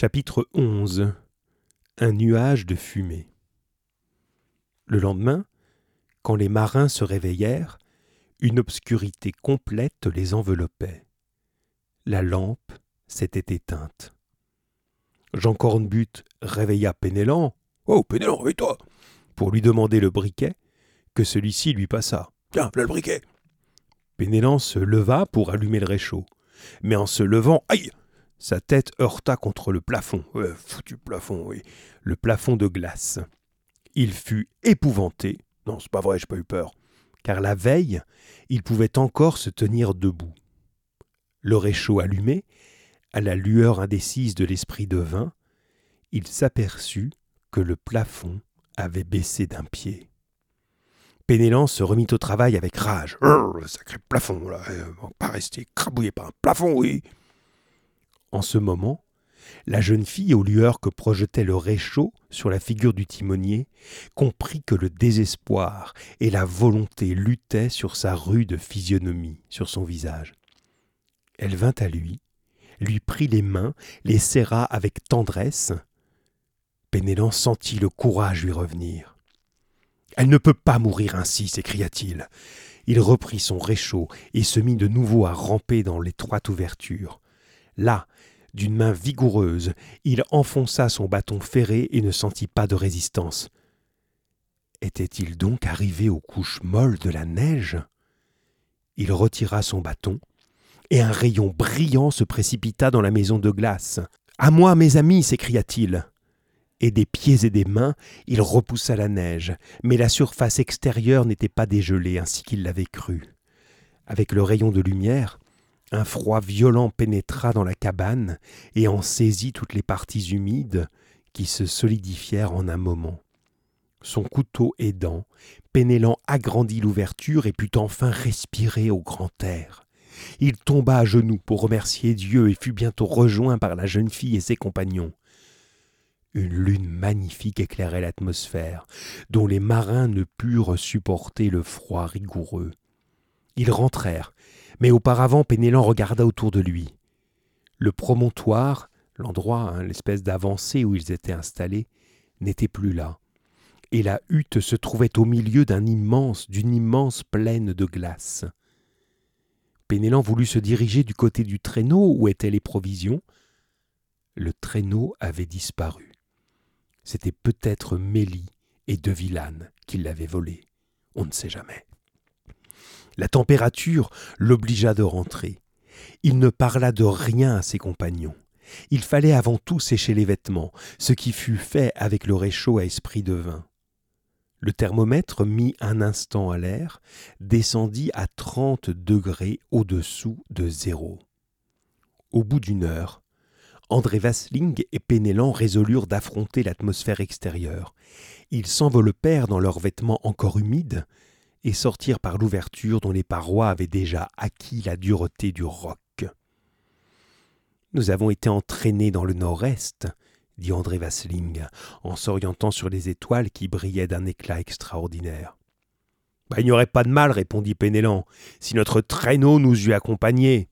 Chapitre 11 Un nuage de fumée. Le lendemain, quand les marins se réveillèrent, une obscurité complète les enveloppait. La lampe s'était éteinte. Jean Cornbutte réveilla Pénélan. Oh, Pénélan, réveille-toi pour lui demander le briquet, que celui-ci lui passa. Tiens, voilà le briquet Pénélan se leva pour allumer le réchaud. Mais en se levant, aïe Sa tête heurta contre le plafond. Ouais, foutu plafond, oui. Le plafond de glace. Il fut épouvanté. Non, c'est pas vrai, j'ai pas eu peur. Car la veille, il pouvait encore se tenir debout. Le réchaud allumé, à la lueur indécise de l'esprit de vin, il s'aperçut que le plafond avait baissé d'un pied. Pénélan se remit au travail avec rage. le sacré plafond, là, va pas rester crabouillé par un plafond, oui. En ce moment, la jeune fille, aux lueurs que projetait le réchaud sur la figure du timonier, comprit que le désespoir et la volonté luttaient sur sa rude physionomie, sur son visage. Elle vint à lui, lui prit les mains, les serra avec tendresse, Pénélan sentit le courage lui revenir. Elle ne peut pas mourir ainsi, s'écria-t-il. Il reprit son réchaud et se mit de nouveau à ramper dans l'étroite ouverture. Là, d'une main vigoureuse, il enfonça son bâton ferré et ne sentit pas de résistance. Était-il donc arrivé aux couches molles de la neige? Il retira son bâton, et un rayon brillant se précipita dans la maison de glace. À moi, mes amis s'écria-t-il et des pieds et des mains, il repoussa la neige, mais la surface extérieure n'était pas dégelée ainsi qu'il l'avait cru. Avec le rayon de lumière, un froid violent pénétra dans la cabane et en saisit toutes les parties humides qui se solidifièrent en un moment. Son couteau aidant, Pénélan agrandit l'ouverture et put enfin respirer au grand air. Il tomba à genoux pour remercier Dieu et fut bientôt rejoint par la jeune fille et ses compagnons. Une lune magnifique éclairait l'atmosphère, dont les marins ne purent supporter le froid rigoureux. Ils rentrèrent, mais auparavant Pénélan regarda autour de lui. Le promontoire, l'endroit, hein, l'espèce d'avancée où ils étaient installés, n'était plus là, et la hutte se trouvait au milieu d'un immense, d'une immense plaine de glace. Pénélan voulut se diriger du côté du traîneau où étaient les provisions. Le traîneau avait disparu. C'était peut-être Mélie et De Villane qui l'avaient volé. On ne sait jamais. La température l'obligea de rentrer. Il ne parla de rien à ses compagnons. Il fallait avant tout sécher les vêtements, ce qui fut fait avec le réchaud à esprit de vin. Le thermomètre, mis un instant à l'air, descendit à trente degrés au-dessous de zéro. Au bout d'une heure, André Vasling et Pénélan résolurent d'affronter l'atmosphère extérieure. Ils s'enveloppèrent dans leurs vêtements encore humides et sortirent par l'ouverture dont les parois avaient déjà acquis la dureté du roc. Nous avons été entraînés dans le nord-est, dit André Vasling, en s'orientant sur les étoiles qui brillaient d'un éclat extraordinaire. Bah, il n'y aurait pas de mal, répondit Pénélan, si notre traîneau nous eût accompagnés.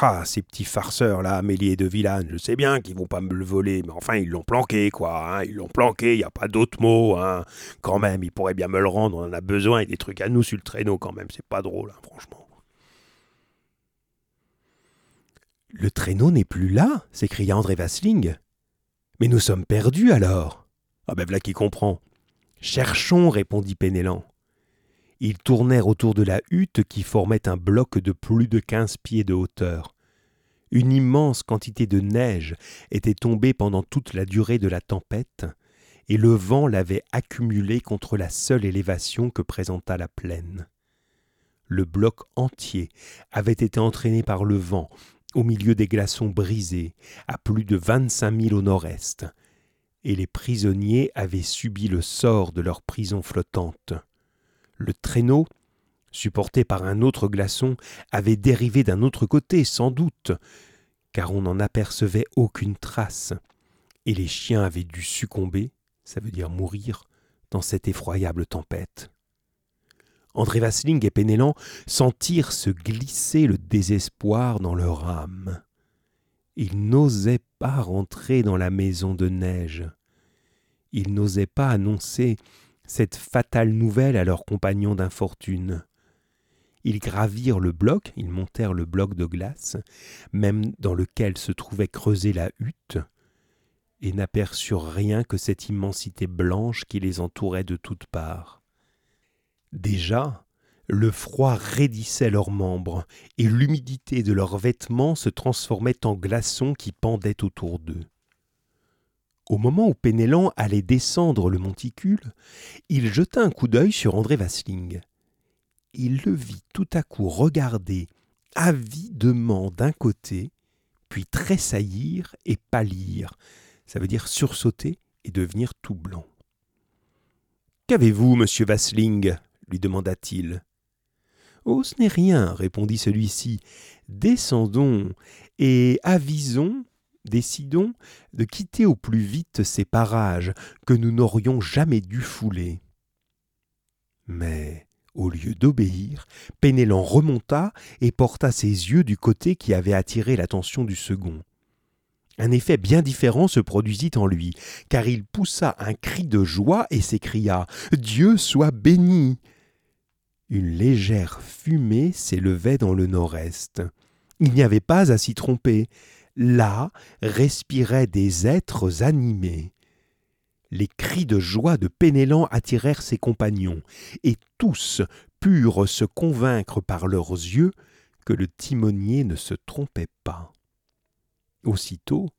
Ah, ces petits farceurs là, Amélie de Villane, je sais bien qu'ils vont pas me le voler, mais enfin ils l'ont planqué, quoi, hein, ils l'ont planqué, il n'y a pas d'autre mot, hein. Quand même, ils pourraient bien me le rendre, on en a besoin, et des trucs à nous sur le traîneau quand même, c'est pas drôle, hein, franchement. Le traîneau n'est plus là, s'écria André Vasling. Mais nous sommes perdus alors. Ah ben voilà qui comprend. Cherchons, répondit Pénélan. Ils tournèrent autour de la hutte qui formait un bloc de plus de quinze pieds de hauteur. Une immense quantité de neige était tombée pendant toute la durée de la tempête, et le vent l'avait accumulée contre la seule élévation que présenta la plaine. Le bloc entier avait été entraîné par le vent au milieu des glaçons brisés, à plus de vingt-cinq milles au nord-est, et les prisonniers avaient subi le sort de leur prison flottante. Le traîneau, supporté par un autre glaçon, avait dérivé d'un autre côté, sans doute, car on n'en apercevait aucune trace, et les chiens avaient dû succomber, ça veut dire mourir, dans cette effroyable tempête. André Vasling et Pénélan sentirent se glisser le désespoir dans leur âme. Ils n'osaient pas rentrer dans la maison de neige. Ils n'osaient pas annoncer cette fatale nouvelle à leurs compagnons d'infortune. Ils gravirent le bloc, ils montèrent le bloc de glace, même dans lequel se trouvait creusée la hutte, et n'aperçurent rien que cette immensité blanche qui les entourait de toutes parts. Déjà, le froid raidissait leurs membres, et l'humidité de leurs vêtements se transformait en glaçons qui pendaient autour d'eux. Au moment où Pénélan allait descendre le monticule, il jeta un coup d'œil sur André Vasling. Il le vit tout à coup regarder avidement d'un côté, puis tressaillir et pâlir, ça veut dire sursauter et devenir tout blanc. Qu'avez-vous, monsieur Vasling? lui demanda-t-il. Oh, ce n'est rien, répondit celui-ci. Descendons et avisons, décidons de quitter au plus vite ces parages que nous n'aurions jamais dû fouler. Mais, au lieu d'obéir, Pénélan remonta et porta ses yeux du côté qui avait attiré l'attention du second. Un effet bien différent se produisit en lui, car il poussa un cri de joie et s'écria Dieu soit béni une légère fumée s'élevait dans le nord-est. Il n'y avait pas à s'y tromper. Là respiraient des êtres animés. Les cris de joie de Pénélan attirèrent ses compagnons, et tous purent se convaincre par leurs yeux que le timonier ne se trompait pas. Aussitôt,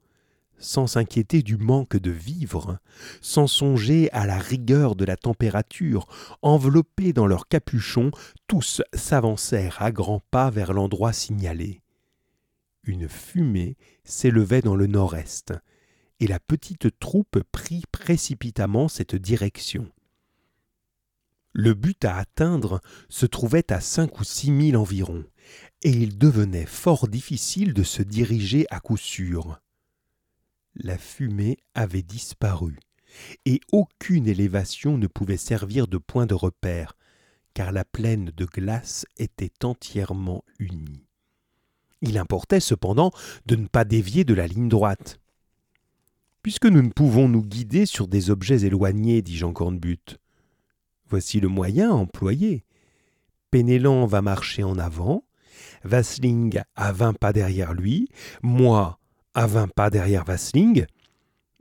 sans s'inquiéter du manque de vivres, sans songer à la rigueur de la température, enveloppés dans leurs capuchons, tous s'avancèrent à grands pas vers l'endroit signalé. Une fumée s'élevait dans le nord-est, et la petite troupe prit précipitamment cette direction. Le but à atteindre se trouvait à cinq ou six milles environ, et il devenait fort difficile de se diriger à coup sûr la fumée avait disparu, et aucune élévation ne pouvait servir de point de repère, car la plaine de glace était entièrement unie. Il importait cependant de ne pas dévier de la ligne droite. Puisque nous ne pouvons nous guider sur des objets éloignés, dit Jean Cornbutte, voici le moyen employé. Pénélan va marcher en avant, Vasling à vingt pas derrière lui, moi à vingt pas derrière Vasling,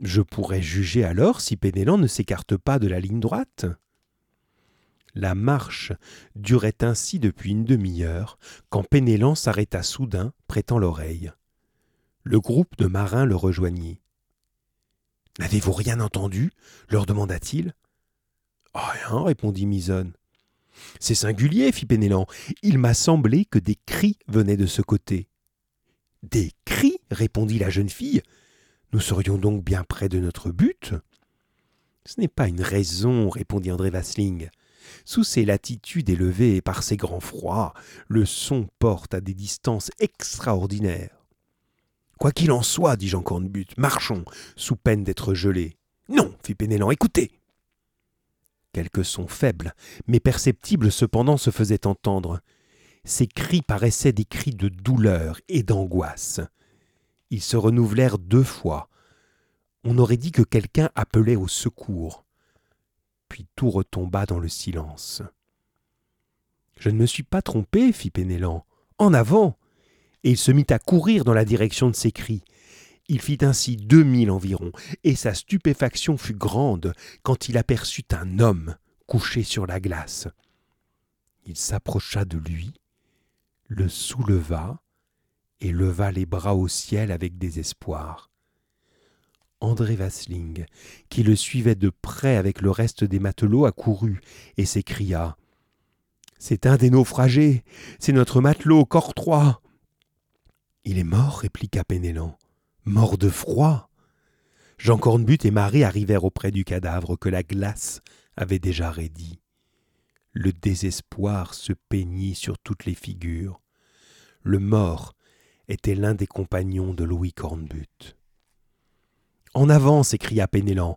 je pourrais juger alors si Pénélan ne s'écarte pas de la ligne droite. La marche durait ainsi depuis une demi-heure, quand Pénélan s'arrêta soudain, prêtant l'oreille. Le groupe de marins le rejoignit. N'avez-vous rien entendu? leur demanda-t-il. Rien, répondit Misonne. C'est singulier, fit Pénélan. Il m'a semblé que des cris venaient de ce côté. Des cris? répondit la jeune fille. Nous serions donc bien près de notre but Ce n'est pas une raison, répondit André Vasling. Sous ces latitudes élevées et par ces grands froids, le son porte à des distances extraordinaires. Quoi qu'il en soit, dit Jean Cornbutte, marchons, sous peine d'être gelés. Non, fit Pénélan, écoutez. Quelques sons faibles, mais perceptibles cependant se faisaient entendre. Ces cris paraissaient des cris de douleur et d'angoisse. Ils se renouvelèrent deux fois. On aurait dit que quelqu'un appelait au secours. Puis tout retomba dans le silence. Je ne me suis pas trompé, fit Pénélan. En avant. Et il se mit à courir dans la direction de ces cris. Il fit ainsi deux milles environ, et sa stupéfaction fut grande quand il aperçut un homme couché sur la glace. Il s'approcha de lui, le souleva et leva les bras au ciel avec désespoir. André Vasling, qui le suivait de près avec le reste des matelots, accourut et s'écria C'est un des naufragés, c'est notre matelot Cortrois. Il est mort, répliqua Pénélan. Mort de froid. Jean Cornbutte et Marie arrivèrent auprès du cadavre que la glace avait déjà raidi. Le désespoir se peignit sur toutes les figures. Le mort était l'un des compagnons de Louis Cornbutte. En avant s'écria Pénélan.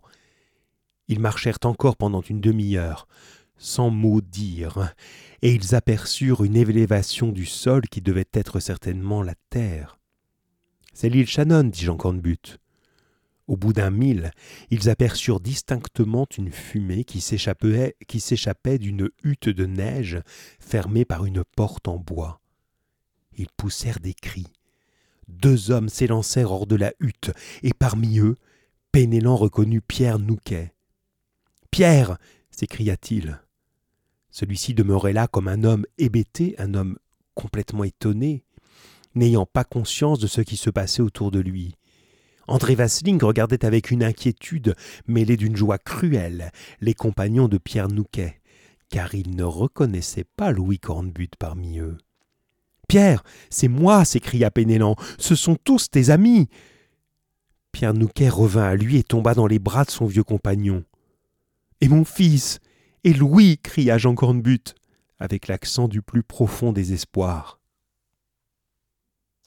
Ils marchèrent encore pendant une demi-heure, sans mot dire, et ils aperçurent une élévation du sol qui devait être certainement la terre. C'est l'île Shannon, dit Jean Cornbutte. Au bout d'un mille, ils aperçurent distinctement une fumée qui s'échappait d'une hutte de neige fermée par une porte en bois. Ils poussèrent des cris. Deux hommes s'élancèrent hors de la hutte, et parmi eux, Pénélan reconnut Pierre Nouquet. Pierre s'écria-t-il. Celui-ci demeurait là comme un homme hébété, un homme complètement étonné, n'ayant pas conscience de ce qui se passait autour de lui. André Vasling regardait avec une inquiétude mêlée d'une joie cruelle les compagnons de Pierre Nouquet, car il ne reconnaissait pas Louis Cornbutte parmi eux. Pierre, c'est moi, s'écria Pénélan, ce sont tous tes amis. Pierre Nouquet revint à lui et tomba dans les bras de son vieux compagnon. Et mon fils Et Louis cria Jean Cornbutte, avec l'accent du plus profond désespoir.